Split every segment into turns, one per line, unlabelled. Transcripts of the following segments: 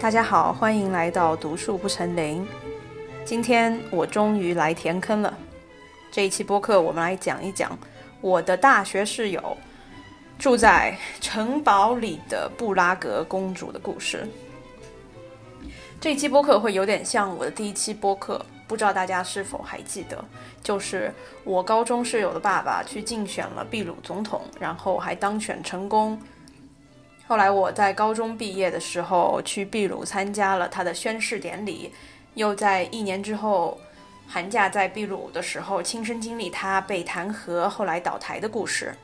大家好，欢迎来到读树不成林。今天我终于来填坑了。这一期播客，我们来讲一讲我的大学室友住在城堡里的布拉格公主的故事。这一期播客会有点像我的第一期播客，不知道大家是否还记得？就是我高中室友的爸爸去竞选了秘鲁总统，然后还当选成功。后来我在高中毕业的时候去秘鲁参加了他的宣誓典礼，又在一年之后寒假在秘鲁的时候亲身经历他被弹劾后来倒台的故事。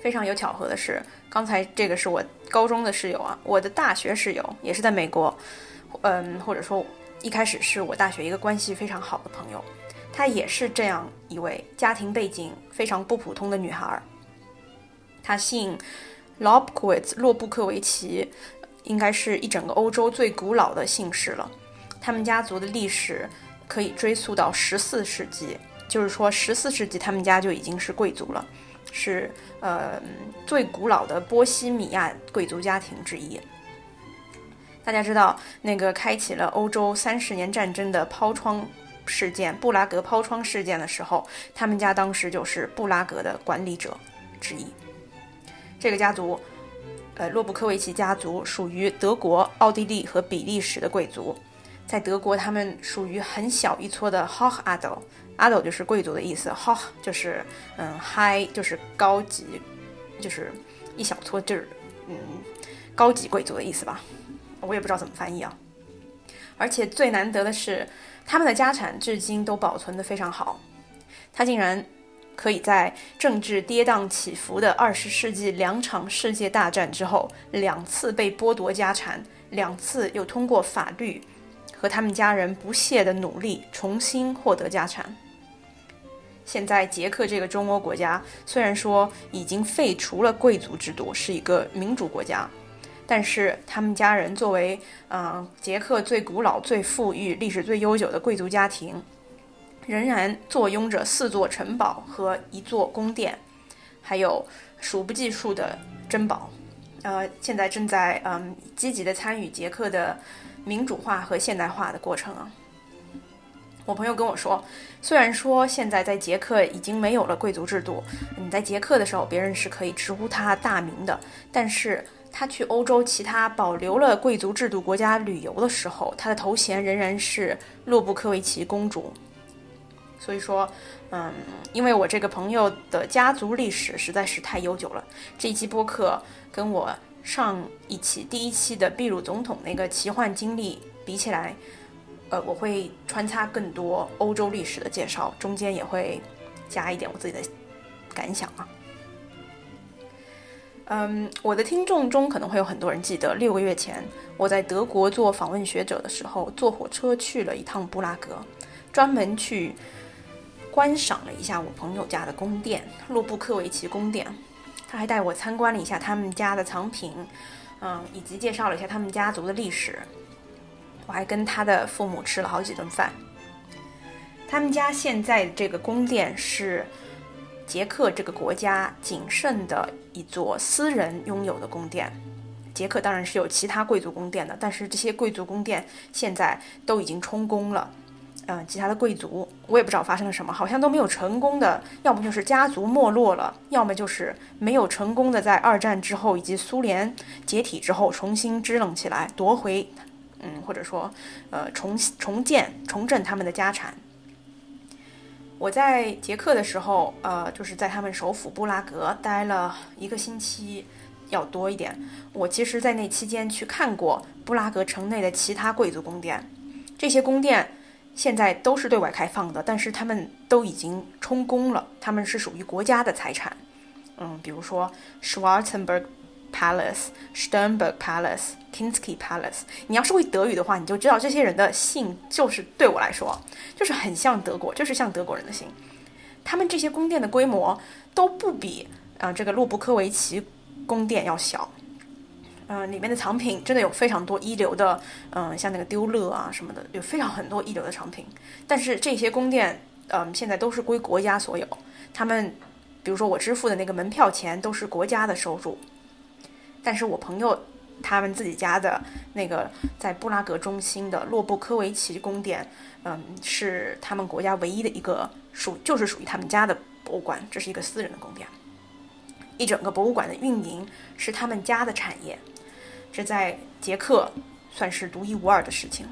非常有巧合的是，刚才这个是我高中的室友啊，我的大学室友也是在美国，嗯，或者说一开始是我大学一个关系非常好的朋友，她也是这样一位家庭背景非常不普通的女孩，她姓。l o b k w i t z 洛布克维奇应该是一整个欧洲最古老的姓氏了。他们家族的历史可以追溯到十四世纪，就是说十四世纪他们家就已经是贵族了，是呃最古老的波西米亚贵族家庭之一。大家知道那个开启了欧洲三十年战争的抛窗事件——布拉格抛窗事件的时候，他们家当时就是布拉格的管理者之一。这个家族，呃，洛布科维奇家族属于德国、奥地利和比利时的贵族。在德国，他们属于很小一撮的 Hochadel，Adel 就是贵族的意思，Hoch 就是嗯 high 就是高级，就是一小撮就是嗯高级贵族的意思吧。我也不知道怎么翻译啊。而且最难得的是，他们的家产至今都保存得非常好。他竟然。可以在政治跌宕起伏的二十世纪两场世界大战之后，两次被剥夺家产，两次又通过法律和他们家人不懈的努力重新获得家产。现在捷克这个中欧国家虽然说已经废除了贵族制度，是一个民主国家，但是他们家人作为嗯捷克最古老、最富裕、历史最悠久的贵族家庭。仍然坐拥着四座城堡和一座宫殿，还有数不计数的珍宝。呃，现在正在嗯积极的参与捷克的民主化和现代化的过程啊。我朋友跟我说，虽然说现在在捷克已经没有了贵族制度，你在捷克的时候，别人是可以直呼他大名的，但是他去欧洲其他保留了贵族制度国家旅游的时候，他的头衔仍然是洛布科维奇公主。所以说，嗯，因为我这个朋友的家族历史实在是太悠久了，这一期播客跟我上一期第一期的秘鲁总统那个奇幻经历比起来，呃，我会穿插更多欧洲历史的介绍，中间也会加一点我自己的感想啊。嗯，我的听众中可能会有很多人记得，六个月前我在德国做访问学者的时候，坐火车去了一趟布拉格，专门去。观赏了一下我朋友家的宫殿——洛布克维奇宫殿，他还带我参观了一下他们家的藏品，嗯，以及介绍了一下他们家族的历史。我还跟他的父母吃了好几顿饭。他们家现在这个宫殿是捷克这个国家仅剩的一座私人拥有的宫殿。捷克当然是有其他贵族宫殿的，但是这些贵族宫殿现在都已经充公了。嗯，其他的贵族我也不知道发生了什么，好像都没有成功的，要么就是家族没落了，要么就是没有成功的在二战之后以及苏联解体之后重新支棱起来，夺回，嗯，或者说，呃，重重建、重振他们的家产。我在捷克的时候，呃，就是在他们首府布拉格待了一个星期，要多一点。我其实，在那期间去看过布拉格城内的其他贵族宫殿，这些宫殿。现在都是对外开放的，但是他们都已经充公了，他们是属于国家的财产。嗯，比如说 Schwarzenberg Palace、Sternberg Palace、Kinsky Palace。你要是会德语的话，你就知道这些人的姓就是对我来说，就是很像德国，就是像德国人的姓。他们这些宫殿的规模都不比啊这个洛布科维奇宫殿要小。嗯，里面的藏品真的有非常多一流的，嗯，像那个丢勒啊什么的，有非常很多一流的藏品。但是这些宫殿，嗯，现在都是归国家所有。他们比如说我支付的那个门票钱都是国家的收入，但是我朋友他们自己家的那个在布拉格中心的洛布科维奇宫殿，嗯，是他们国家唯一的一个属就是属于他们家的博物馆，这是一个私人的宫殿。一整个博物馆的运营是他们家的产业，这在捷克算是独一无二的事情。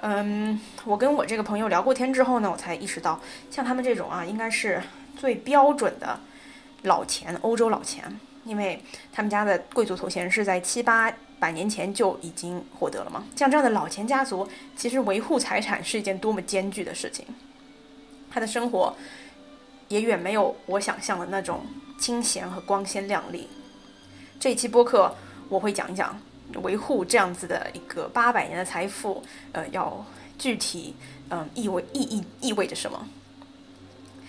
嗯，我跟我这个朋友聊过天之后呢，我才意识到，像他们这种啊，应该是最标准的老钱，欧洲老钱，因为他们家的贵族头衔是在七八百年前就已经获得了嘛。像这样的老钱家族，其实维护财产是一件多么艰巨的事情，他的生活也远没有我想象的那种清闲和光鲜亮丽。这一期播客我会讲一讲。维护这样子的一个八百年的财富，呃，要具体嗯意味意义意味着什么？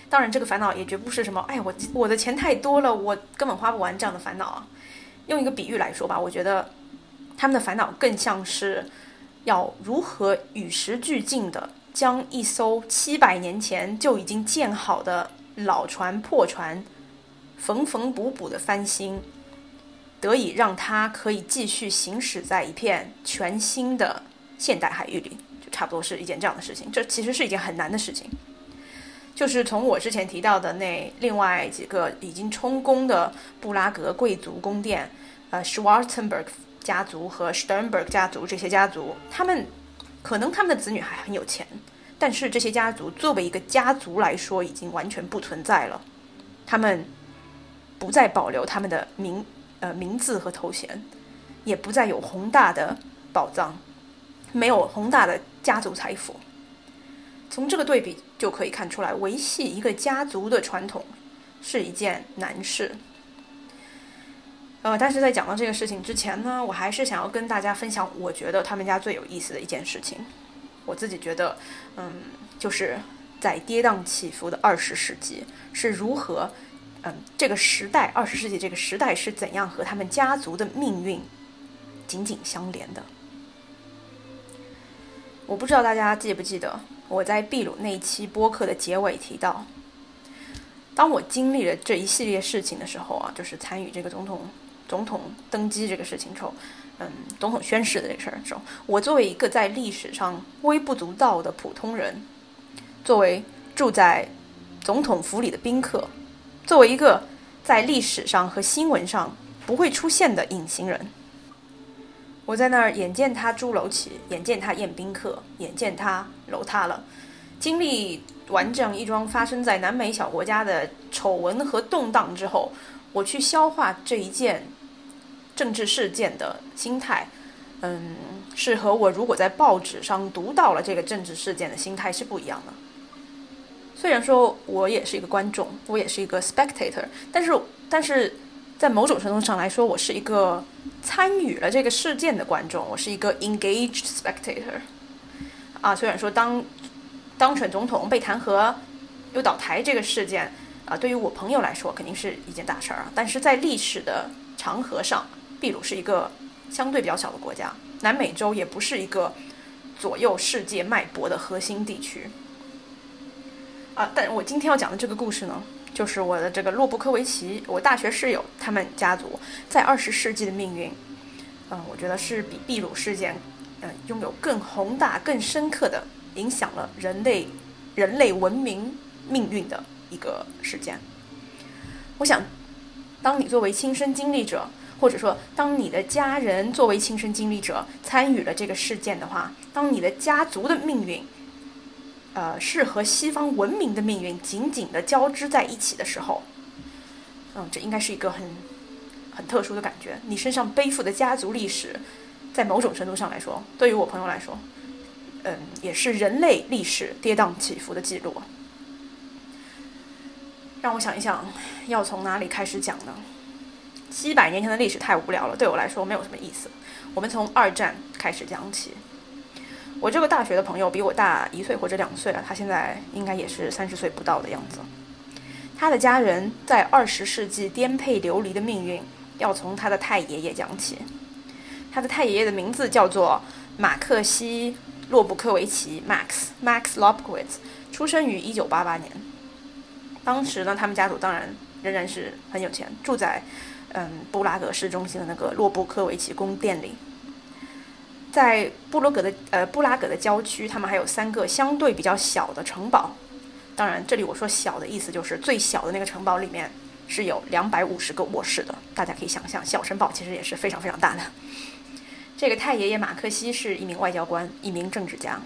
当然，这个烦恼也绝不是什么，哎，我我的钱太多了，我根本花不完这样的烦恼啊。用一个比喻来说吧，我觉得他们的烦恼更像是要如何与时俱进的将一艘七百年前就已经建好的老船破船缝缝补补的翻新。得以让它可以继续行驶在一片全新的现代海域里，就差不多是一件这样的事情。这其实是一件很难的事情。就是从我之前提到的那另外几个已经充公的布拉格贵族宫殿，呃，Schwarzenberg 家族和 Sternberg 家族这些家族，他们可能他们的子女还很有钱，但是这些家族作为一个家族来说，已经完全不存在了。他们不再保留他们的名。呃，名字和头衔，也不再有宏大的宝藏，没有宏大的家族财富。从这个对比就可以看出来，维系一个家族的传统是一件难事。呃，但是在讲到这个事情之前呢，我还是想要跟大家分享，我觉得他们家最有意思的一件事情。我自己觉得，嗯，就是在跌宕起伏的二十世纪是如何。嗯，这个时代，二十世纪这个时代是怎样和他们家族的命运紧紧相连的？我不知道大家记不记得，我在秘鲁那期播客的结尾提到，当我经历了这一系列事情的时候啊，就是参与这个总统总统登基这个事情时候，嗯，总统宣誓的这个事儿的时候，我作为一个在历史上微不足道的普通人，作为住在总统府里的宾客。作为一个在历史上和新闻上不会出现的隐形人，我在那儿眼见他朱楼起，眼见他宴宾客，眼见他楼塌了，经历完这样一桩发生在南美小国家的丑闻和动荡之后，我去消化这一件政治事件的心态，嗯，是和我如果在报纸上读到了这个政治事件的心态是不一样的。虽然说我也是一个观众，我也是一个 spectator，但是，但是在某种程度上来说，我是一个参与了这个事件的观众，我是一个 engaged spectator。啊，虽然说当当选总统被弹劾又倒台这个事件啊，对于我朋友来说肯定是一件大事儿啊，但是在历史的长河上，秘鲁是一个相对比较小的国家，南美洲也不是一个左右世界脉搏的核心地区。啊，但我今天要讲的这个故事呢，就是我的这个洛布科维奇，我大学室友他们家族在二十世纪的命运。嗯，我觉得是比秘鲁事件，嗯，拥有更宏大、更深刻的影响了人类、人类文明命运的一个事件。我想，当你作为亲身经历者，或者说当你的家人作为亲身经历者参与了这个事件的话，当你的家族的命运。呃，是和西方文明的命运紧紧的交织在一起的时候，嗯，这应该是一个很很特殊的感觉。你身上背负的家族历史，在某种程度上来说，对于我朋友来说，嗯，也是人类历史跌宕起伏的记录。让我想一想，要从哪里开始讲呢？七百年前的历史太无聊了，对我来说没有什么意思。我们从二战开始讲起。我这个大学的朋友比我大一岁或者两岁啊，他现在应该也是三十岁不到的样子。他的家人在二十世纪颠沛流离的命运，要从他的太爷爷讲起。他的太爷爷的名字叫做马克西·洛布科维奇 （Max Max Lobkowitz），出生于一九八八年。当时呢，他们家族当然仍然是很有钱，住在嗯布拉格市中心的那个洛布科维奇宫殿里。在布罗格的呃布拉格的郊区，他们还有三个相对比较小的城堡。当然，这里我说小的意思就是最小的那个城堡里面是有两百五十个卧室的。大家可以想象，小城堡其实也是非常非常大的。这个太爷爷马克西是一名外交官，一名政治家。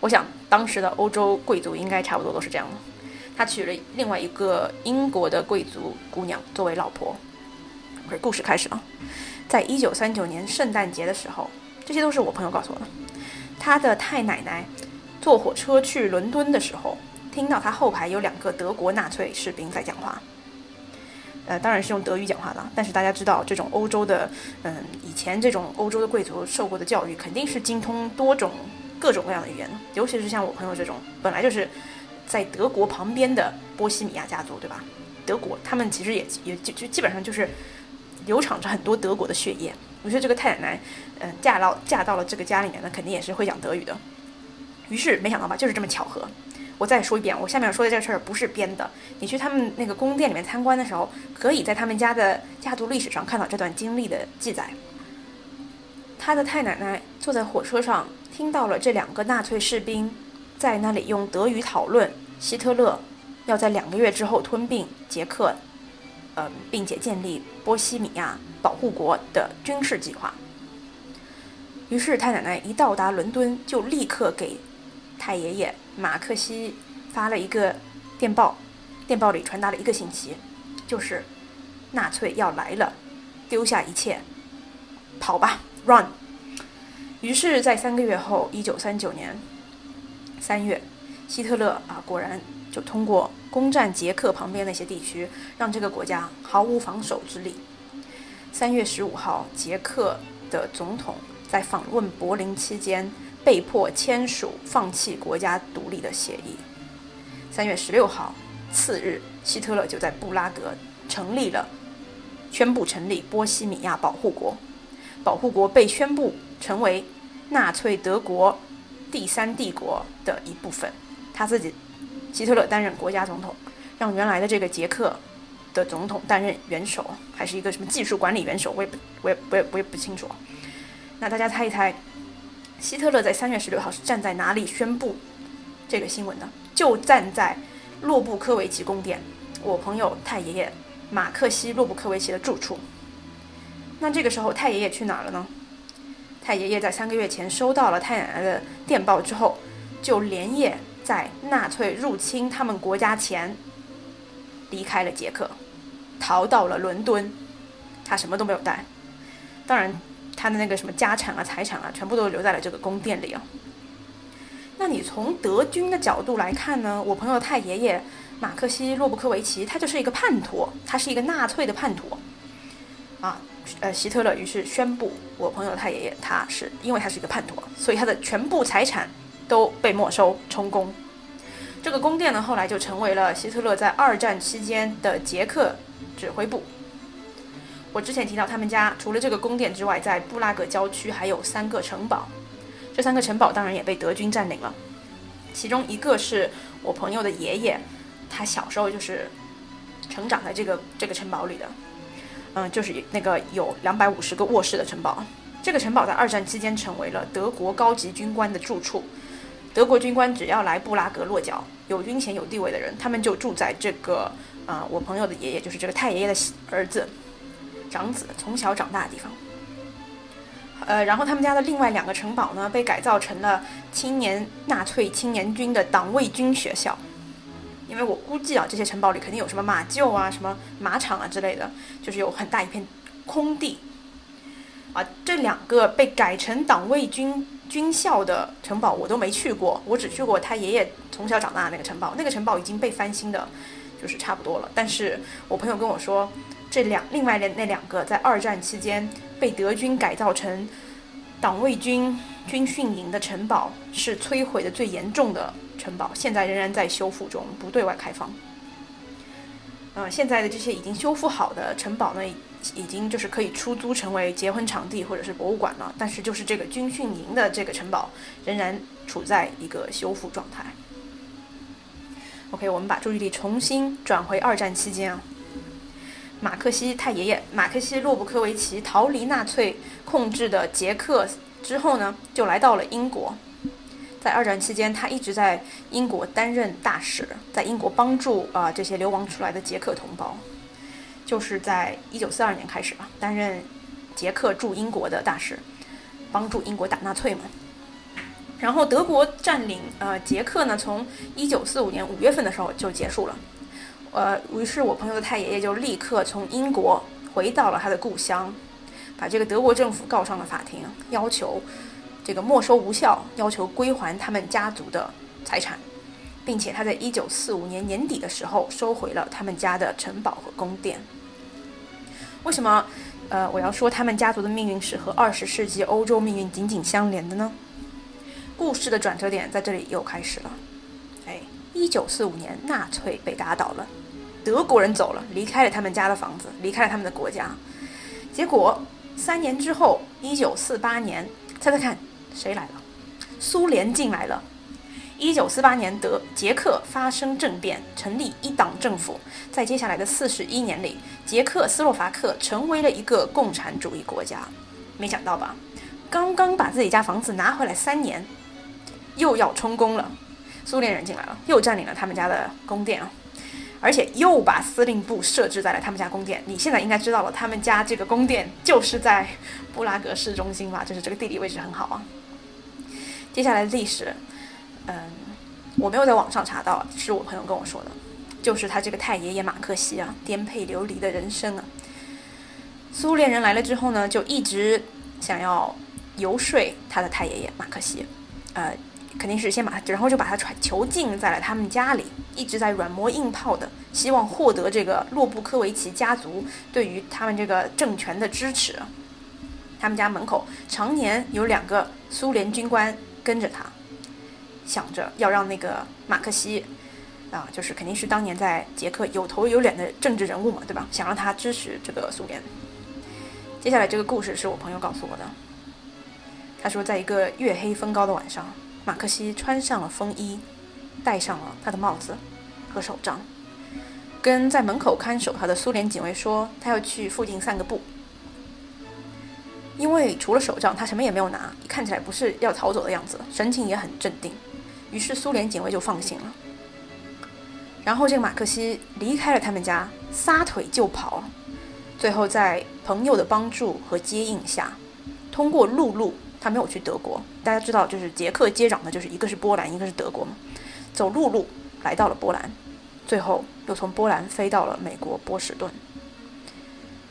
我想当时的欧洲贵族应该差不多都是这样的。他娶了另外一个英国的贵族姑娘作为老婆。OK，故事开始了。在一九三九年圣诞节的时候。这些都是我朋友告诉我的。他的太奶奶坐火车去伦敦的时候，听到他后排有两个德国纳粹士兵在讲话。呃，当然是用德语讲话的。但是大家知道，这种欧洲的，嗯，以前这种欧洲的贵族受过的教育，肯定是精通多种各种各样的语言。尤其是像我朋友这种，本来就是在德国旁边的波西米亚家族，对吧？德国他们其实也也就就基本上就是流淌着很多德国的血液。我觉得这个太奶奶，嗯，嫁到嫁到了这个家里面呢，肯定也是会讲德语的。于是没想到吧，就是这么巧合。我再说一遍，我下面说的这个事儿不是编的。你去他们那个宫殿里面参观的时候，可以在他们家的家族历史上看到这段经历的记载。他的太奶奶坐在火车上，听到了这两个纳粹士兵在那里用德语讨论希特勒要在两个月之后吞并捷克。呃，并且建立波西米亚保护国的军事计划。于是太奶奶一到达伦敦，就立刻给太爷爷马克西发了一个电报，电报里传达了一个信息，就是纳粹要来了，丢下一切，跑吧，run。于是，在三个月后，一九三九年三月，希特勒啊，果然。就通过攻占捷克旁边那些地区，让这个国家毫无防守之力。三月十五号，捷克的总统在访问柏林期间被迫签署放弃国家独立的协议。三月十六号，次日，希特勒就在布拉格成立了，宣布成立波西米亚保护国。保护国被宣布成为纳粹德国第三帝国的一部分，他自己。希特勒担任国家总统，让原来的这个捷克的总统担任元首，还是一个什么技术管理元首，我也不，我也，我也，我也不清楚。那大家猜一猜，希特勒在三月十六号是站在哪里宣布这个新闻的？就站在洛布科维奇宫殿，我朋友太爷爷马克西洛布科维奇的住处。那这个时候太爷爷去哪儿了呢？太爷爷在三个月前收到了太奶奶的电报之后，就连夜。在纳粹入侵他们国家前，离开了捷克，逃到了伦敦。他什么都没有带，当然，他的那个什么家产啊、财产啊，全部都留在了这个宫殿里啊。那你从德军的角度来看呢？我朋友太爷爷马克西洛布科维奇，他就是一个叛徒，他是一个纳粹的叛徒啊。呃，希特勒于是宣布，我朋友太爷爷他是因为他是一个叛徒，所以他的全部财产。都被没收充公，这个宫殿呢，后来就成为了希特勒在二战期间的捷克指挥部。我之前提到，他们家除了这个宫殿之外，在布拉格郊区还有三个城堡，这三个城堡当然也被德军占领了。其中一个是我朋友的爷爷，他小时候就是成长在这个这个城堡里的，嗯，就是那个有两百五十个卧室的城堡。这个城堡在二战期间成为了德国高级军官的住处。德国军官只要来布拉格落脚，有军衔有地位的人，他们就住在这个，啊，我朋友的爷爷就是这个太爷爷的儿子，长子从小长大的地方。呃，然后他们家的另外两个城堡呢，被改造成了青年纳粹青年军的党卫军学校。因为我估计啊，这些城堡里肯定有什么马厩啊、什么马场啊之类的，就是有很大一片空地。啊，这两个被改成党卫军。军校的城堡我都没去过，我只去过他爷爷从小长大的那个城堡。那个城堡已经被翻新的，就是差不多了。但是我朋友跟我说，这两另外的那两个在二战期间被德军改造成党卫军军训营的城堡，是摧毁的最严重的城堡，现在仍然在修复中，不对外开放。嗯，现在的这些已经修复好的城堡呢？已经就是可以出租成为结婚场地或者是博物馆了，但是就是这个军训营的这个城堡仍然处在一个修复状态。OK，我们把注意力重新转回二战期间啊。马克西太爷爷马克西洛布科维奇逃离纳粹控制的捷克之后呢，就来到了英国。在二战期间，他一直在英国担任大使，在英国帮助啊这些流亡出来的捷克同胞。就是在一九四二年开始吧，担任捷克驻英国的大使，帮助英国打纳粹嘛。然后德国占领呃捷克呢，从一九四五年五月份的时候就结束了。呃，于是我朋友的太爷爷就立刻从英国回到了他的故乡，把这个德国政府告上了法庭，要求。这个没收无效，要求归还他们家族的财产，并且他在一九四五年年底的时候收回了他们家的城堡和宫殿。为什么？呃，我要说他们家族的命运是和二十世纪欧洲命运紧紧相连的呢？故事的转折点在这里又开始了。哎，一九四五年，纳粹被打倒了，德国人走了，离开了他们家的房子，离开了他们的国家。结果三年之后，一九四八年，猜猜看？谁来了？苏联进来了。一九四八年，德捷克发生政变，成立一党政府。在接下来的四十一年里，捷克斯洛伐克成为了一个共产主义国家。没想到吧？刚刚把自己家房子拿回来三年，又要充公了。苏联人进来了，又占领了他们家的宫殿啊！而且又把司令部设置在了他们家宫殿。你现在应该知道了，他们家这个宫殿就是在布拉格市中心吧？就是这个地理位置很好啊。接下来的历史，嗯，我没有在网上查到，是我朋友跟我说的，就是他这个太爷爷马克西啊，颠沛流离的人生啊。苏联人来了之后呢，就一直想要游说他的太爷爷马克西，呃，肯定是先把他，然后就把他传囚禁在了他们家里，一直在软磨硬泡的，希望获得这个洛布科维奇家族对于他们这个政权的支持。他们家门口常年有两个苏联军官。跟着他，想着要让那个马克西，啊，就是肯定是当年在捷克有头有脸的政治人物嘛，对吧？想让他支持这个苏联。接下来这个故事是我朋友告诉我的。他说，在一个月黑风高的晚上，马克西穿上了风衣，戴上了他的帽子和手杖，跟在门口看守他的苏联警卫说，他要去附近散个步。因为除了手杖，他什么也没有拿，看起来不是要逃走的样子，神情也很镇定。于是苏联警卫就放心了。然后这个马克西离开了他们家，撒腿就跑。最后在朋友的帮助和接应下，通过陆路，他没有去德国。大家知道，就是捷克接壤的，就是一个是波兰，一个是德国嘛。走陆路来到了波兰，最后又从波兰飞到了美国波士顿。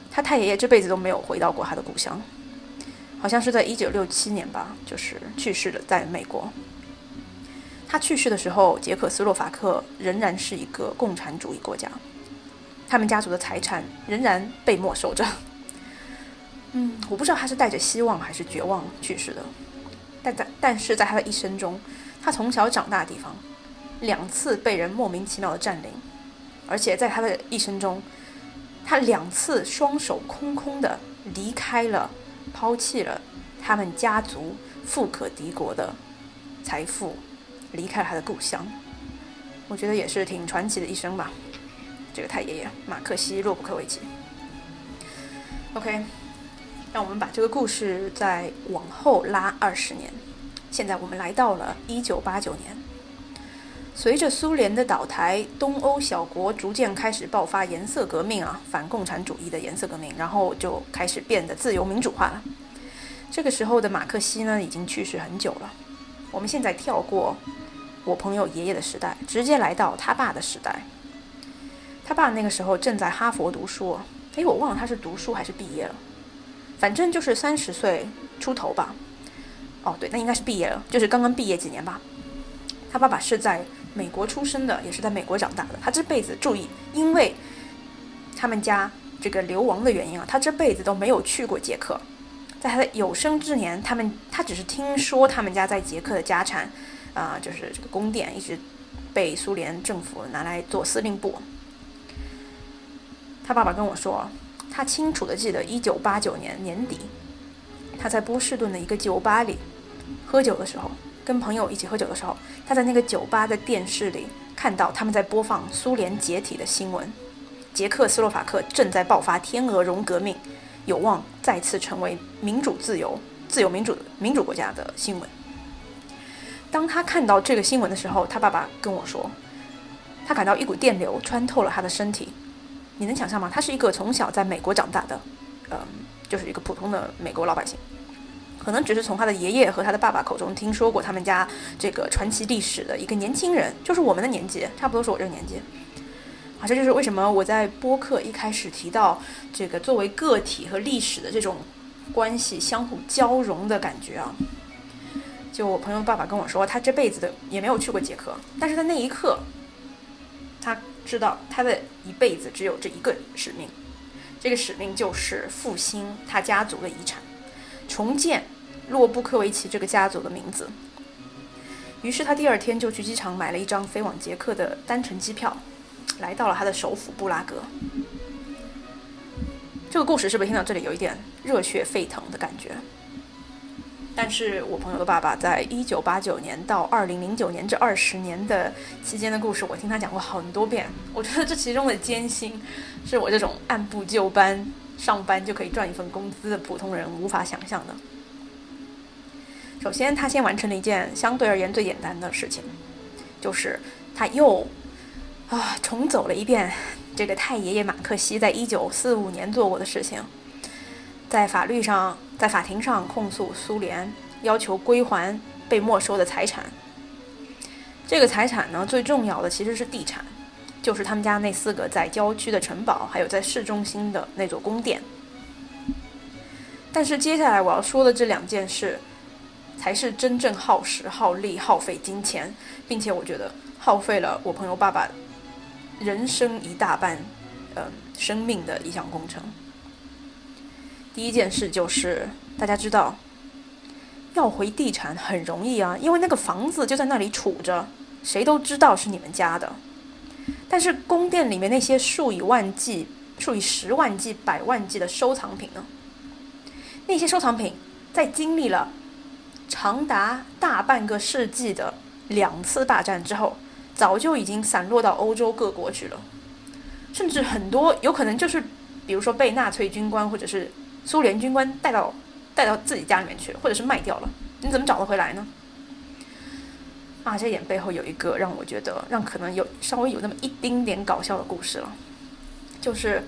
他太爷爷这辈子都没有回到过他的故乡。好像是在一九六七年吧，就是去世了，在美国。他去世的时候，捷克斯洛伐克仍然是一个共产主义国家，他们家族的财产仍然被没收着。嗯，我不知道他是带着希望还是绝望去世的，但在但是在他的一生中，他从小长大的地方，两次被人莫名其妙的占领，而且在他的一生中，他两次双手空空的离开了。抛弃了他们家族富可敌国的财富，离开了他的故乡，我觉得也是挺传奇的一生吧。这个太爷爷马克西洛布科维奇。OK，让我们把这个故事再往后拉二十年，现在我们来到了一九八九年。随着苏联的倒台，东欧小国逐渐开始爆发颜色革命啊，反共产主义的颜色革命，然后就开始变得自由民主化了。这个时候的马克西呢，已经去世很久了。我们现在跳过我朋友爷爷的时代，直接来到他爸的时代。他爸那个时候正在哈佛读书，诶，我忘了他是读书还是毕业了，反正就是三十岁出头吧。哦，对，那应该是毕业了，就是刚刚毕业几年吧。他爸爸是在。美国出生的，也是在美国长大的。他这辈子注意，因为他们家这个流亡的原因啊，他这辈子都没有去过捷克。在他的有生之年，他们他只是听说他们家在捷克的家产，啊，就是这个宫殿一直被苏联政府拿来做司令部。他爸爸跟我说，他清楚的记得1989年年底，他在波士顿的一个酒吧里喝酒的时候。跟朋友一起喝酒的时候，他在那个酒吧的电视里看到他们在播放苏联解体的新闻，捷克斯洛伐克正在爆发天鹅绒革命，有望再次成为民主自由、自由民主民主国家的新闻。当他看到这个新闻的时候，他爸爸跟我说，他感到一股电流穿透了他的身体。你能想象吗？他是一个从小在美国长大的，嗯，就是一个普通的美国老百姓，可能只是从他的爷爷和他的爸爸口中听说过他们家这个传奇历史的一个年轻人，就是我们的年纪，差不多是我这个年纪。啊，这就是为什么我在播客一开始提到这个作为个体和历史的这种关系相互交融的感觉啊。就我朋友爸爸跟我说，他这辈子的也没有去过捷克，但是在那一刻，他知道他的一辈子只有这一个使命，这个使命就是复兴他家族的遗产，重建洛布科维奇这个家族的名字。于是他第二天就去机场买了一张飞往捷克的单程机票，来到了他的首府布拉格。这个故事是不是听到这里有一点热血沸腾的感觉？但是我朋友的爸爸在一九八九年到二零零九年这二十年的期间的故事，我听他讲过很多遍。我觉得这其中的艰辛，是我这种按部就班上班就可以赚一份工资的普通人无法想象的。首先，他先完成了一件相对而言最简单的事情，就是他又啊重走了一遍这个太爷爷马克西在一九四五年做过的事情。在法律上，在法庭上控诉苏联，要求归还被没收的财产。这个财产呢，最重要的其实是地产，就是他们家那四个在郊区的城堡，还有在市中心的那座宫殿。但是接下来我要说的这两件事，才是真正耗时、耗力、耗费金钱，并且我觉得耗费了我朋友爸爸人生一大半，嗯，生命的一项工程。第一件事就是，大家知道，要回地产很容易啊，因为那个房子就在那里杵着，谁都知道是你们家的。但是宫殿里面那些数以万计、数以十万计、百万计的收藏品呢？那些收藏品在经历了长达大半个世纪的两次大战之后，早就已经散落到欧洲各国去了，甚至很多有可能就是，比如说被纳粹军官或者是。苏联军官带到带到自己家里面去了，或者是卖掉了，你怎么找得回来呢？啊，这点背后有一个让我觉得让可能有稍微有那么一丁点搞笑的故事了，就是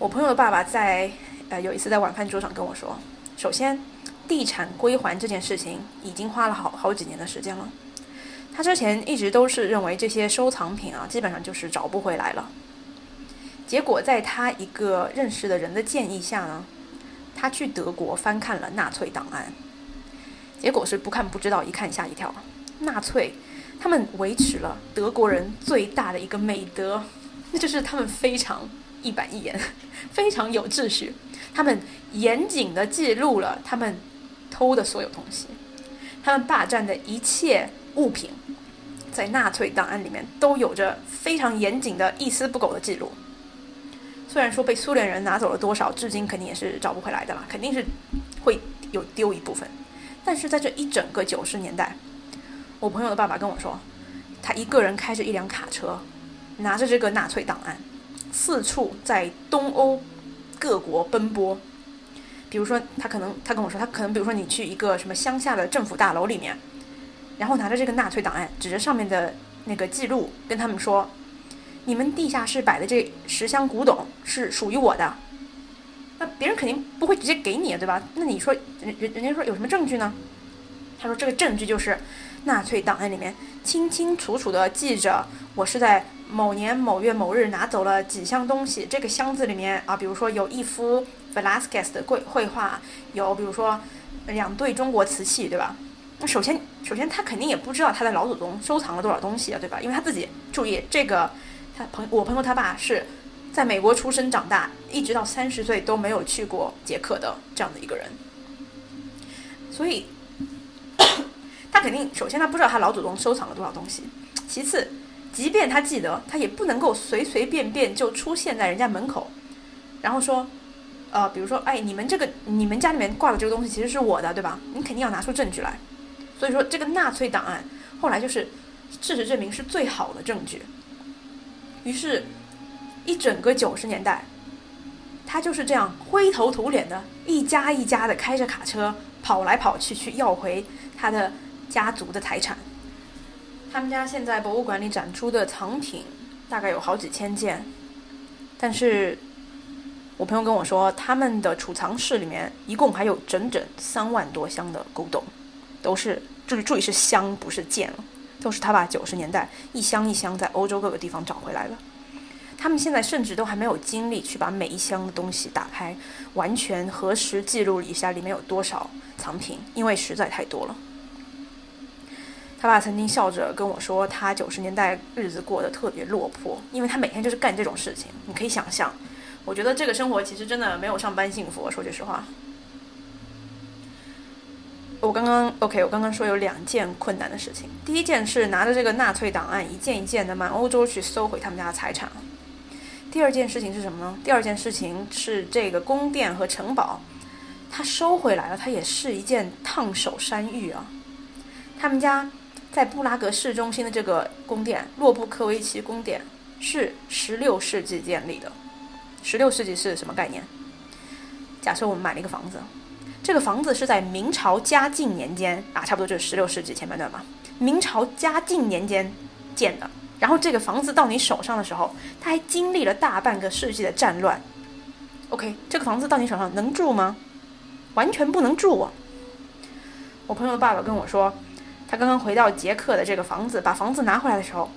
我朋友的爸爸在呃有一次在晚饭桌上跟我说，首先地产归还这件事情已经花了好好几年的时间了，他之前一直都是认为这些收藏品啊基本上就是找不回来了，结果在他一个认识的人的建议下呢。他去德国翻看了纳粹档案，结果是不看不知道，一看吓一跳。纳粹他们维持了德国人最大的一个美德，那就是他们非常一板一眼，非常有秩序。他们严谨的记录了他们偷的所有东西，他们霸占的一切物品，在纳粹档案里面都有着非常严谨的一丝不苟的记录。虽然说被苏联人拿走了多少，至今肯定也是找不回来的啦，肯定是会有丢一部分。但是在这一整个九十年代，我朋友的爸爸跟我说，他一个人开着一辆卡车，拿着这个纳粹档案，四处在东欧各国奔波。比如说，他可能他跟我说，他可能比如说你去一个什么乡下的政府大楼里面，然后拿着这个纳粹档案，指着上面的那个记录，跟他们说。你们地下室摆的这十箱古董是属于我的，那别人肯定不会直接给你，对吧？那你说人人人家说有什么证据呢？他说这个证据就是纳粹档案里面清清楚楚的记着，我是在某年某月某日拿走了几箱东西。这个箱子里面啊，比如说有一幅 Velasquez 的绘绘画，有比如说两对中国瓷器，对吧？那首先首先他肯定也不知道他的老祖宗收藏了多少东西啊，对吧？因为他自己注意这个。他朋我朋友他爸是在美国出生长大，一直到三十岁都没有去过捷克的这样的一个人，所以他肯定首先他不知道他老祖宗收藏了多少东西，其次，即便他记得，他也不能够随随便便就出现在人家门口，然后说，呃，比如说，哎，你们这个你们家里面挂的这个东西其实是我的，对吧？你肯定要拿出证据来，所以说这个纳粹档案后来就是事实证明是最好的证据。于是，一整个九十年代，他就是这样灰头土脸的，一家一家的开着卡车跑来跑去，去要回他的家族的财产。他们家现在博物馆里展出的藏品大概有好几千件，但是我朋友跟我说，他们的储藏室里面一共还有整整三万多箱的古董，都是注意注意是箱不是件了。都是他把九十年代一箱一箱在欧洲各个地方找回来的。他们现在甚至都还没有精力去把每一箱的东西打开，完全核实记录一下里面有多少藏品，因为实在太多了。他爸曾经笑着跟我说，他九十年代日子过得特别落魄，因为他每天就是干这种事情。你可以想象，我觉得这个生活其实真的没有上班幸福。说句实话。我刚刚 OK，我刚刚说有两件困难的事情。第一件是拿着这个纳粹档案一件一件的满欧洲去搜回他们家的财产。第二件事情是什么呢？第二件事情是这个宫殿和城堡，他收回来了，它也是一件烫手山芋啊。他们家在布拉格市中心的这个宫殿——洛布科维奇宫殿，是十六世纪建立的。十六世纪是什么概念？假设我们买了一个房子。这个房子是在明朝嘉靖年间啊，差不多就是十六世纪前半段嘛。明朝嘉靖年间建的，然后这个房子到你手上的时候，它还经历了大半个世纪的战乱。OK，这个房子到你手上能住吗？完全不能住啊！我朋友的爸爸跟我说，他刚刚回到捷克的这个房子，把房子拿回来的时候，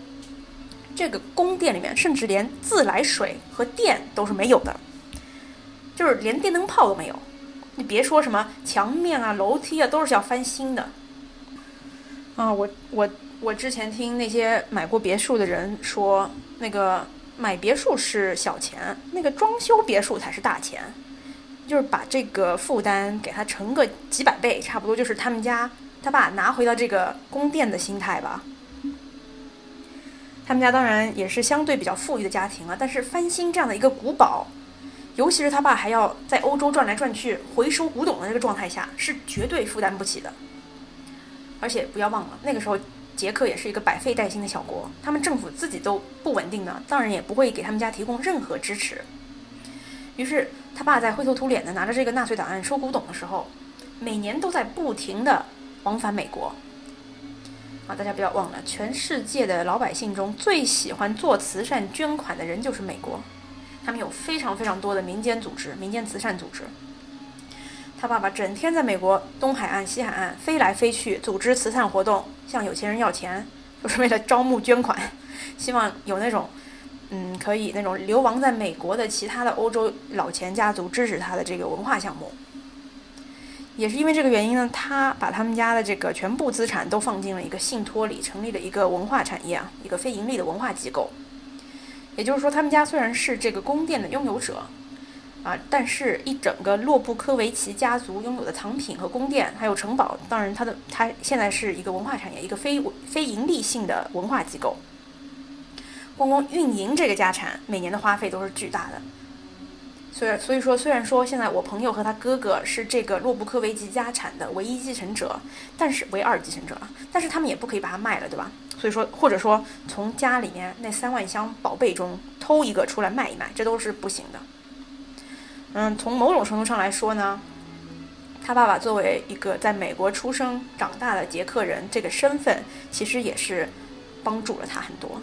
这个宫殿里面甚至连自来水和电都是没有的，就是连电灯泡都没有。你别说什么墙面啊、楼梯啊，都是要翻新的。啊，我我我之前听那些买过别墅的人说，那个买别墅是小钱，那个装修别墅才是大钱，就是把这个负担给他乘个几百倍，差不多就是他们家他爸拿回到这个宫殿的心态吧。他们家当然也是相对比较富裕的家庭了，但是翻新这样的一个古堡。尤其是他爸还要在欧洲转来转去回收古董的这个状态下，是绝对负担不起的。而且不要忘了，那个时候捷克也是一个百废待兴的小国，他们政府自己都不稳定呢，当然也不会给他们家提供任何支持。于是他爸在灰头土脸的拿着这个纳粹档案收古董的时候，每年都在不停的往返美国。啊，大家不要忘了，全世界的老百姓中最喜欢做慈善捐款的人就是美国。他们有非常非常多的民间组织、民间慈善组织。他爸爸整天在美国东海岸、西海岸飞来飞去，组织慈善活动，向有钱人要钱，就是为了招募捐款，希望有那种，嗯，可以那种流亡在美国的其他的欧洲老钱家族支持他的这个文化项目。也是因为这个原因呢，他把他们家的这个全部资产都放进了一个信托里，成立了一个文化产业啊，一个非盈利的文化机构。也就是说，他们家虽然是这个宫殿的拥有者，啊，但是一整个洛布科维奇家族拥有的藏品和宫殿，还有城堡，当然，它的它现在是一个文化产业，一个非非盈利性的文化机构。光光运营这个家产，每年的花费都是巨大的。所以，所以说，虽然说现在我朋友和他哥哥是这个洛布科维奇家产的唯一继承者，但是唯二继承者，但是他们也不可以把它卖了，对吧？所以说，或者说从家里面那三万箱宝贝中偷一个出来卖一卖，这都是不行的。嗯，从某种程度上来说呢，他爸爸作为一个在美国出生长大的捷克人，这个身份其实也是帮助了他很多。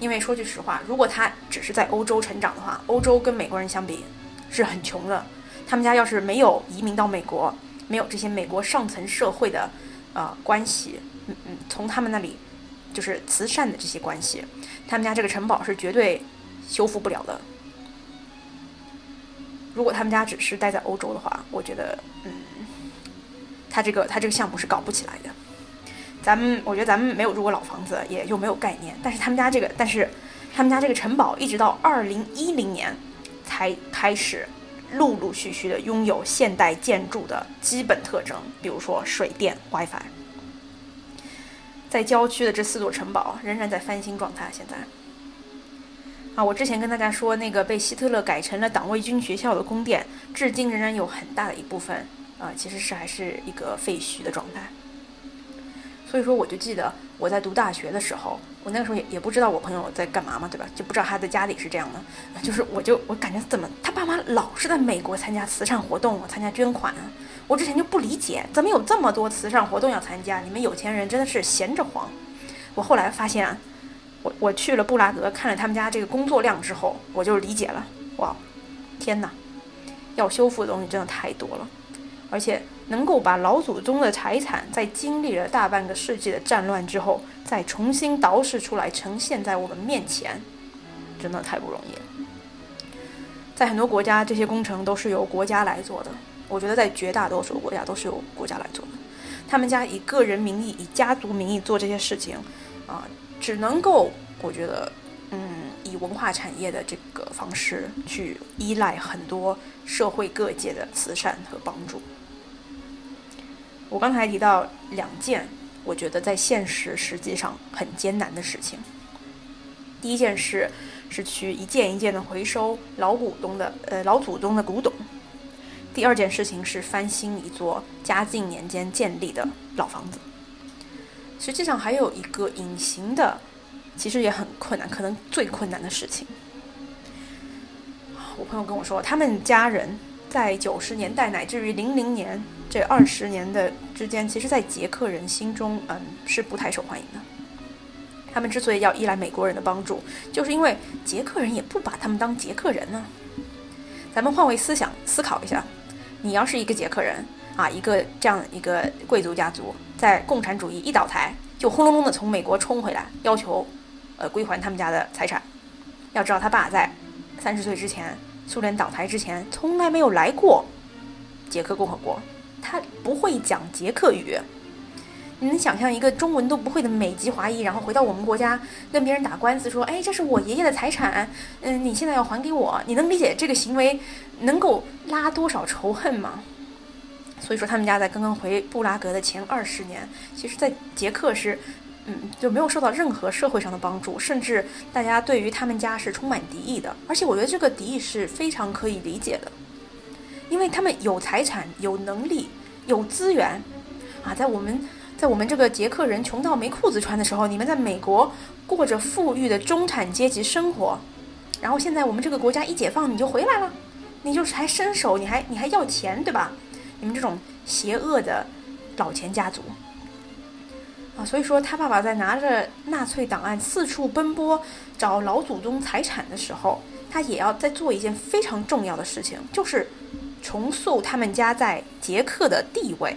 因为说句实话，如果他只是在欧洲成长的话，欧洲跟美国人相比是很穷的。他们家要是没有移民到美国，没有这些美国上层社会的呃关系，嗯嗯，从他们那里。就是慈善的这些关系，他们家这个城堡是绝对修复不了的。如果他们家只是待在欧洲的话，我觉得，嗯，他这个他这个项目是搞不起来的。咱们我觉得咱们没有住过老房子，也又没有概念。但是他们家这个，但是他们家这个城堡一直到二零一零年才开始陆陆续续的拥有现代建筑的基本特征，比如说水电、WiFi。在郊区的这四座城堡仍然在翻新状态。现在，啊，我之前跟大家说，那个被希特勒改成了党卫军学校的宫殿，至今仍然有很大的一部分，啊，其实是还是一个废墟的状态。所以说，我就记得我在读大学的时候，我那个时候也也不知道我朋友在干嘛嘛，对吧？就不知道他在家里是这样的，就是我就我感觉怎么他爸妈老是在美国参加慈善活动，参加捐款，我之前就不理解，怎么有这么多慈善活动要参加？你们有钱人真的是闲着慌。我后来发现，我我去了布拉格看了他们家这个工作量之后，我就理解了。哇，天哪，要修复的东西真的太多了，而且。能够把老祖宗的财产在经历了大半个世纪的战乱之后，再重新捯饬出来呈现在我们面前，真的太不容易了。在很多国家，这些工程都是由国家来做的。我觉得在绝大多数国家都是由国家来做的。他们家以个人名义、以家族名义做这些事情，啊，只能够我觉得，嗯，以文化产业的这个方式去依赖很多社会各界的慈善和帮助。我刚才提到两件，我觉得在现实实际上很艰难的事情。第一件事是去一件一件的回收老股东的呃老祖宗的古董，第二件事情是翻新一座嘉靖年间建立的老房子。实际上还有一个隐形的，其实也很困难，可能最困难的事情。我朋友跟我说，他们家人在九十年代乃至于零零年。这二十年的之间，其实，在捷克人心中，嗯，是不太受欢迎的。他们之所以要依赖美国人的帮助，就是因为捷克人也不把他们当捷克人呢。咱们换位思想思考一下，你要是一个捷克人啊，一个这样一个贵族家族，在共产主义一倒台，就轰隆隆的从美国冲回来，要求呃归还他们家的财产。要知道，他爸在三十岁之前，苏联倒台之前，从来没有来过捷克共和国。他不会讲捷克语，你能想象一个中文都不会的美籍华裔，然后回到我们国家跟别人打官司，说：“哎，这是我爷爷的财产，嗯，你现在要还给我。”你能理解这个行为能够拉多少仇恨吗？所以说，他们家在刚刚回布拉格的前二十年，其实，在捷克是，嗯，就没有受到任何社会上的帮助，甚至大家对于他们家是充满敌意的。而且，我觉得这个敌意是非常可以理解的。因为他们有财产、有能力、有资源，啊，在我们在我们这个捷克人穷到没裤子穿的时候，你们在美国过着富裕的中产阶级生活，然后现在我们这个国家一解放，你就回来了，你就是还伸手，你还你还要钱，对吧？你们这种邪恶的老钱家族，啊，所以说他爸爸在拿着纳粹档案四处奔波找老祖宗财产的时候，他也要在做一件非常重要的事情，就是。重塑他们家在捷克的地位。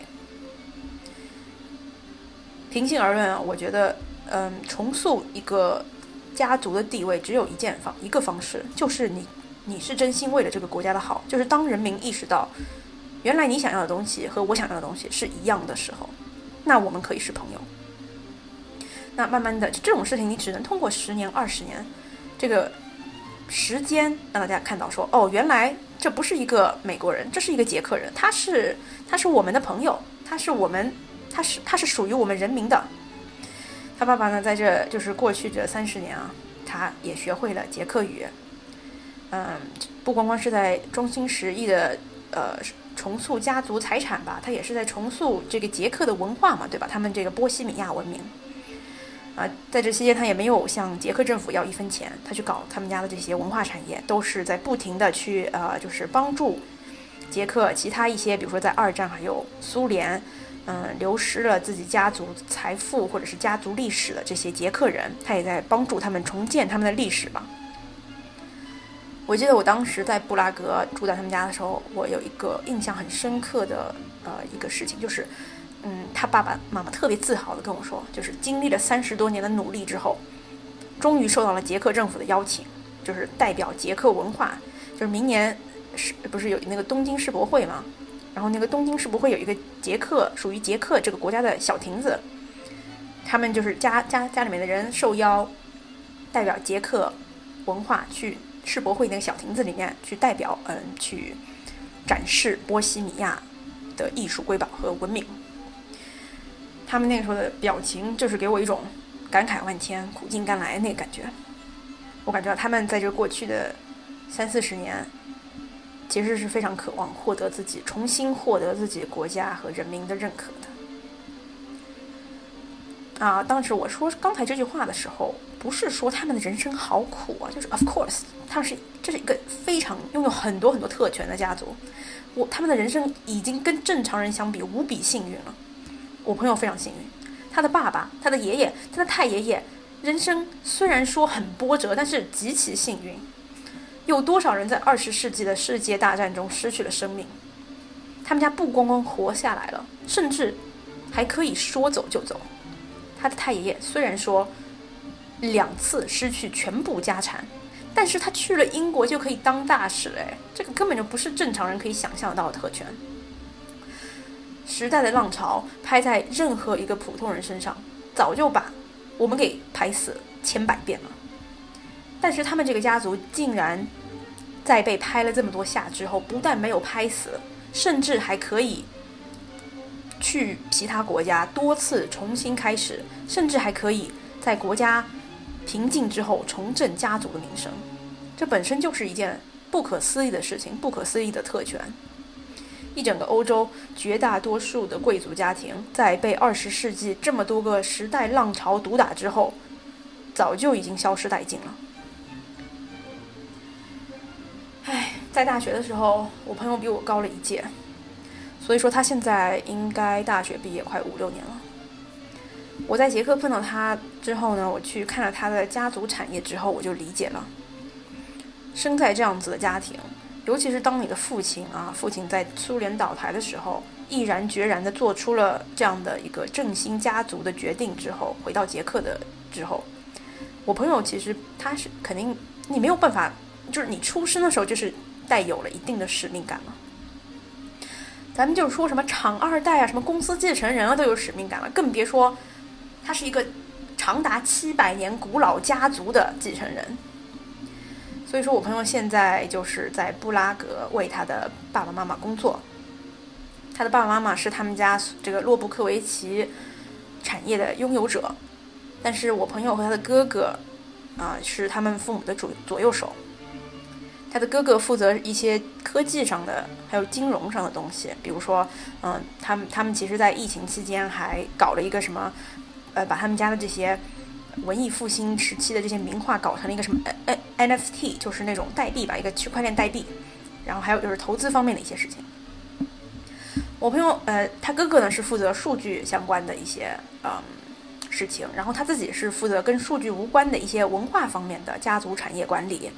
平心而论啊，我觉得，嗯，重塑一个家族的地位，只有一件方一个方式，就是你你是真心为了这个国家的好，就是当人民意识到，原来你想要的东西和我想要的东西是一样的时候，那我们可以是朋友。那慢慢的，这种事情你只能通过十年、二十年，这个时间让大家看到说，哦，原来。这不是一个美国人，这是一个捷克人。他是，他是我们的朋友，他是我们，他是，他是属于我们人民的。他爸爸呢，在这就是过去这三十年啊，他也学会了捷克语。嗯，不光光是在中心实意的呃重塑家族财产吧，他也是在重塑这个捷克的文化嘛，对吧？他们这个波西米亚文明。啊，在这期间，他也没有向捷克政府要一分钱，他去搞他们家的这些文化产业，都是在不停的去呃，就是帮助捷克其他一些，比如说在二战还有苏联，嗯，流失了自己家族财富或者是家族历史的这些捷克人，他也在帮助他们重建他们的历史吧。我记得我当时在布拉格住在他们家的时候，我有一个印象很深刻的呃一个事情，就是。嗯，他爸爸妈妈特别自豪的跟我说，就是经历了三十多年的努力之后，终于受到了捷克政府的邀请，就是代表捷克文化，就是明年是不是有那个东京世博会嘛？然后那个东京世博会有一个捷克属于捷克这个国家的小亭子，他们就是家家家里面的人受邀，代表捷克文化去世博会那个小亭子里面去代表嗯去展示波西米亚的艺术瑰宝和文明。他们那个时候的表情，就是给我一种感慨万千、苦尽甘来那个感觉。我感觉到他们在这过去的三四十年，其实是非常渴望获得自己重新获得自己国家和人民的认可的。啊，当时我说刚才这句话的时候，不是说他们的人生好苦啊，就是 of course，他们是这是一个非常拥有很多很多特权的家族，我他们的人生已经跟正常人相比无比幸运了。我朋友非常幸运，他的爸爸、他的爷爷、他的太爷爷，人生虽然说很波折，但是极其幸运。有多少人在二十世纪的世界大战中失去了生命？他们家不光光活下来了，甚至还可以说走就走。他的太爷爷虽然说两次失去全部家产，但是他去了英国就可以当大使，哎，这个根本就不是正常人可以想象到的特权。时代的浪潮拍在任何一个普通人身上，早就把我们给拍死千百遍了。但是他们这个家族竟然在被拍了这么多下之后，不但没有拍死，甚至还可以去其他国家多次重新开始，甚至还可以在国家平静之后重振家族的名声。这本身就是一件不可思议的事情，不可思议的特权。一整个欧洲绝大多数的贵族家庭，在被二十世纪这么多个时代浪潮毒打之后，早就已经消失殆尽了。唉，在大学的时候，我朋友比我高了一届，所以说他现在应该大学毕业快五六年了。我在捷克碰到他之后呢，我去看了他的家族产业之后，我就理解了，生在这样子的家庭，尤其是当你的父亲啊，父亲在苏联倒台的时候，毅然决然的做出了这样的一个振兴家族的决定之后，回到捷克的之后，我朋友其实他是肯定你没有办法。就是你出生的时候，就是带有了一定的使命感了。咱们就是说什么厂二代啊，什么公司继承人啊，都有使命感了，更别说他是一个长达七百年古老家族的继承人。所以说我朋友现在就是在布拉格为他的爸爸妈妈工作。他的爸爸妈妈是他们家这个洛布克维奇产业的拥有者，但是我朋友和他的哥哥啊是他们父母的主左右手。他的哥哥负责一些科技上的，还有金融上的东西，比如说，嗯，他们他们其实，在疫情期间还搞了一个什么，呃，把他们家的这些文艺复兴时期的这些名画搞成了一个什么 N NFT，就是那种代币吧，一个区块链代币。然后还有就是投资方面的一些事情。我朋友，呃，他哥哥呢是负责数据相关的一些嗯事情，然后他自己是负责跟数据无关的一些文化方面的家族产业管理。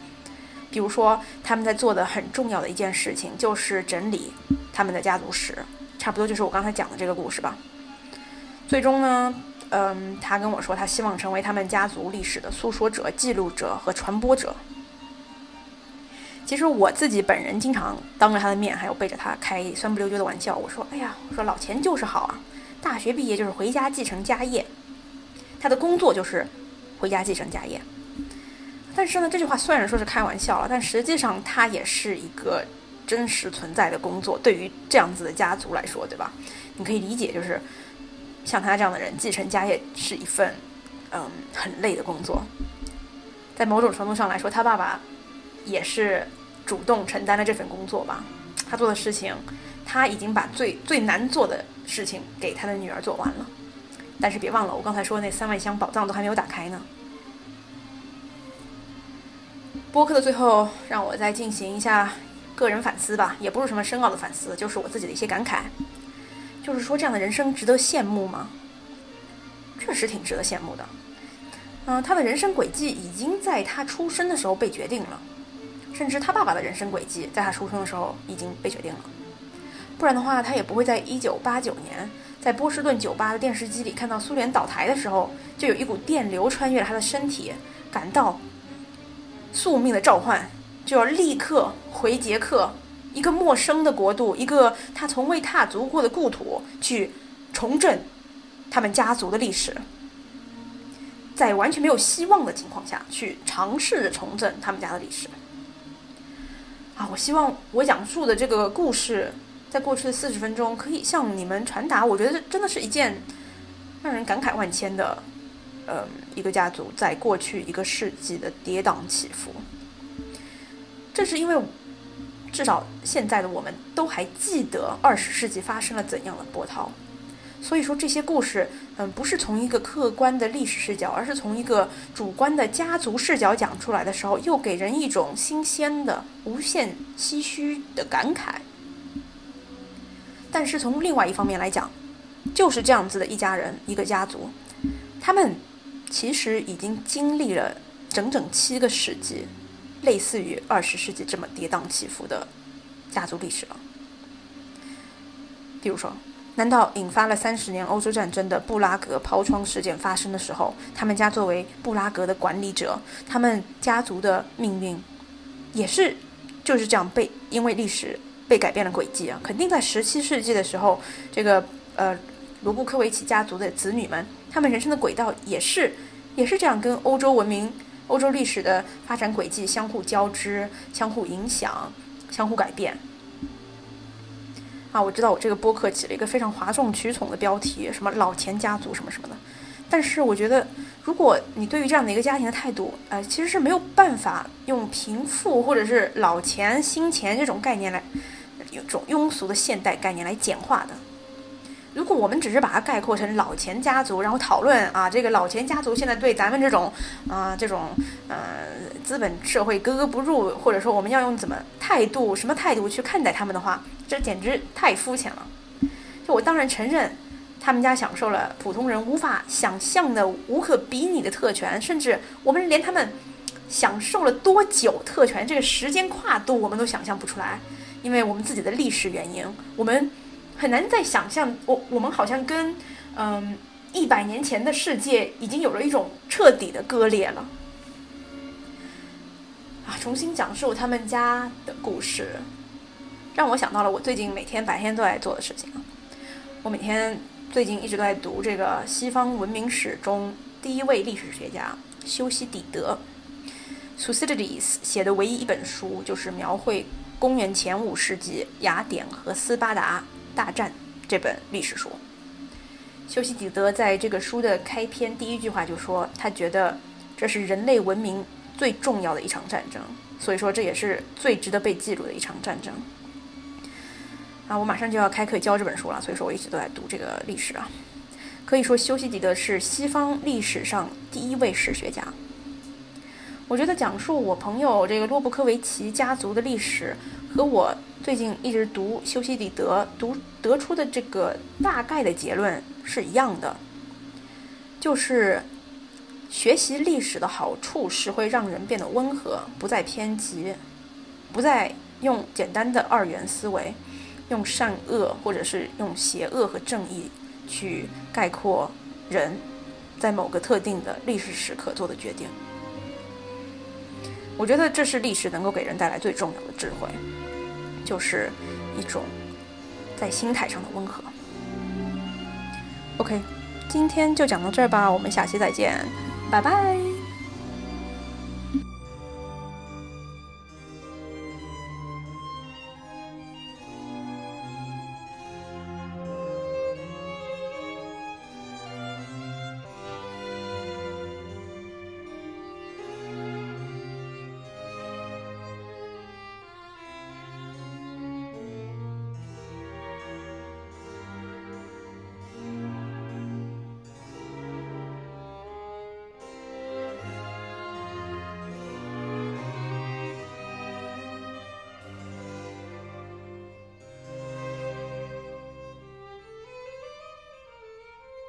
比如说，他们在做的很重要的一件事情就是整理他们的家族史，差不多就是我刚才讲的这个故事吧。最终呢，嗯，他跟我说，他希望成为他们家族历史的诉说者、记录者和传播者。其实我自己本人经常当着他的面，还有背着他开酸不溜丢的玩笑。我说：“哎呀，我说老钱就是好啊，大学毕业就是回家继承家业，他的工作就是回家继承家业。”但是呢，这句话虽然说是开玩笑了，但实际上它也是一个真实存在的工作。对于这样子的家族来说，对吧？你可以理解，就是像他这样的人继承家业是一份嗯很累的工作。在某种程度上来说，他爸爸也是主动承担了这份工作吧。他做的事情，他已经把最最难做的事情给他的女儿做完了。但是别忘了，我刚才说那三万箱宝藏都还没有打开呢。播客的最后，让我再进行一下个人反思吧，也不是什么深奥的反思，就是我自己的一些感慨。就是说，这样的人生值得羡慕吗？确实挺值得羡慕的。嗯，他的人生轨迹已经在他出生的时候被决定了，甚至他爸爸的人生轨迹在他出生的时候已经被决定了。不然的话，他也不会在一九八九年在波士顿酒吧的电视机里看到苏联倒台的时候，就有一股电流穿越了他的身体，感到。宿命的召唤，就要立刻回捷克，一个陌生的国度，一个他从未踏足过的故土，去重振他们家族的历史。在完全没有希望的情况下去尝试着重振他们家的历史。啊，我希望我讲述的这个故事，在过去的四十分钟可以向你们传达，我觉得这真的是一件让人感慨万千的。嗯，一个家族在过去一个世纪的跌宕起伏，正是因为至少现在的我们都还记得二十世纪发生了怎样的波涛，所以说这些故事，嗯，不是从一个客观的历史视角，而是从一个主观的家族视角讲出来的时候，又给人一种新鲜的、无限唏嘘的感慨。但是从另外一方面来讲，就是这样子的一家人、一个家族，他们其实已经经历了整整七个世纪，类似于二十世纪这么跌宕起伏的家族历史了。比如说，难道引发了三十年欧洲战争的布拉格抛窗事件发生的时候，他们家作为布拉格的管理者，他们家族的命运也是就是这样被因为历史被改变了轨迹啊？肯定在十七世纪的时候，这个呃罗布科维奇家族的子女们，他们人生的轨道也是也是这样，跟欧洲文明、欧洲历史的发展轨迹相互交织、相互影响、相互改变。啊，我知道我这个播客起了一个非常哗众取宠的标题，什么老钱家族什么什么的。但是我觉得，如果你对于这样的一个家庭的态度，呃，其实是没有办法用贫富或者是老钱新钱这种概念来，有种庸俗的现代概念来简化的。如果我们只是把它概括成老钱家族，然后讨论啊，这个老钱家族现在对咱们这种啊这种呃资本社会格格不入，或者说我们要用怎么态度什么态度去看待他们的话，这简直太肤浅了。就我当然承认，他们家享受了普通人无法想象的无可比拟的特权，甚至我们连他们享受了多久特权这个时间跨度我们都想象不出来，因为我们自己的历史原因，我们。很难再想象，我我们好像跟嗯一百年前的世界已经有了一种彻底的割裂了。啊，重新讲述他们家的故事，让我想到了我最近每天白天都在做的事情啊。我每天最近一直都在读这个西方文明史中第一位历史学家修昔底德 （Thucydides） 写的唯一一本书，就是描绘公元前五世纪雅典和斯巴达。大战这本历史书，修昔底德在这个书的开篇第一句话就说，他觉得这是人类文明最重要的一场战争，所以说这也是最值得被记录的一场战争。啊，我马上就要开课教这本书了，所以说我一直都在读这个历史啊。可以说，修昔底德是西方历史上第一位史学家。我觉得讲述我朋友这个洛布科维奇家族的历史。和我最近一直读修昔底德读得出的这个大概的结论是一样的，就是学习历史的好处是会让人变得温和，不再偏激，不再用简单的二元思维，用善恶或者是用邪恶和正义去概括人在某个特定的历史时刻做的决定。我觉得这是历史能够给人带来最重要的智慧。就是一种在心态上的温和。OK，今天就讲到这儿吧，我们下期再见，拜拜。